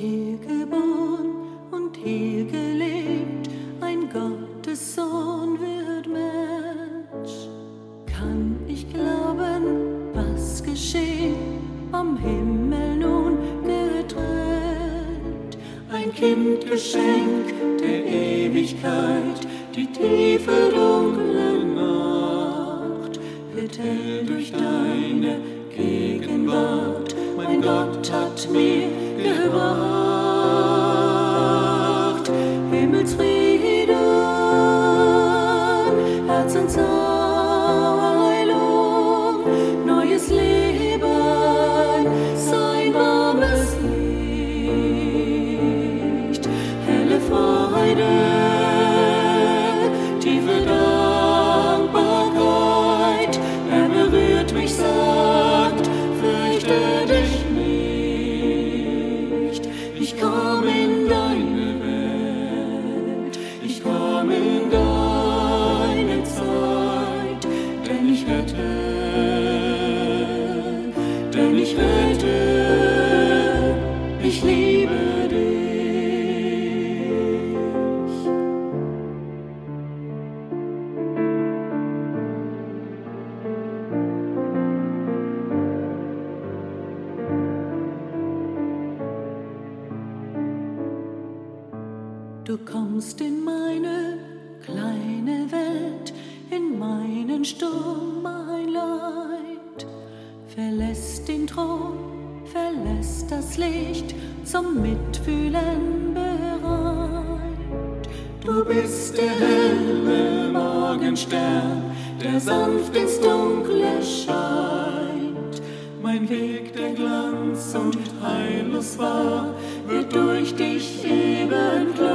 hier geboren und hier gelebt, ein Gottes Sohn wird Mensch. Kann ich glauben, was geschieht am Himmel nun getrennt? Ein Kind Geschenk der Ewigkeit, die tiefe dunkle Nacht wird hell durch deine Gegenwart. Mein Gott hat mir Nirvana. Du kommst in meine kleine Welt, in meinen Sturm, mein Leid. Verlässt den Thron, verlässt das Licht, zum Mitfühlen bereit. Du bist der helle Morgenstern, der sanft ins Dunkle scheint. Mein Weg, der Glanz und heillos war, wird durch dich eben klar.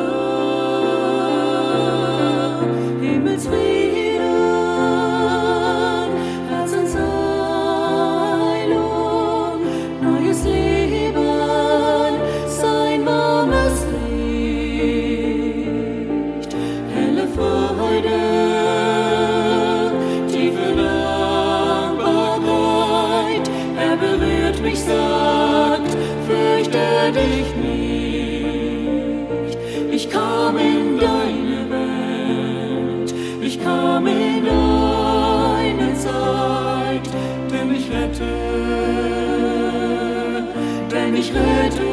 Denn ich rette,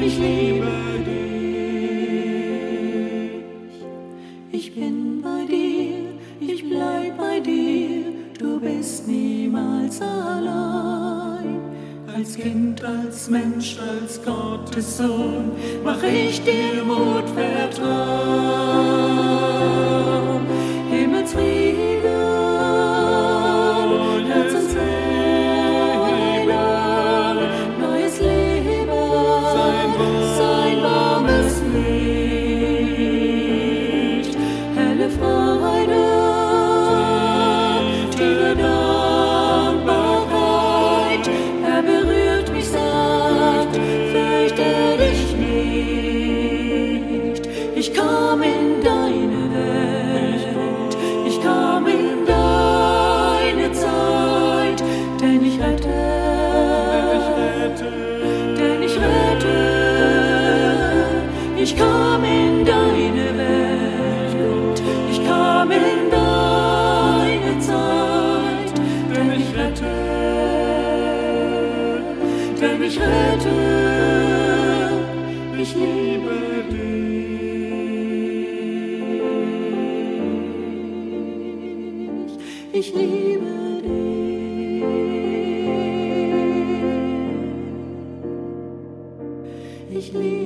ich liebe dich. Ich bin bei dir, ich bleib bei dir, du bist niemals allein. Als Kind, als Mensch, als Gottes Sohn, mach ich dir Mut, Vertrauen. Ich komm in deine Welt, ich komm in deine Zeit, denn ich rette, denn ich rette, ich komm in ich liebe dich, ich liebe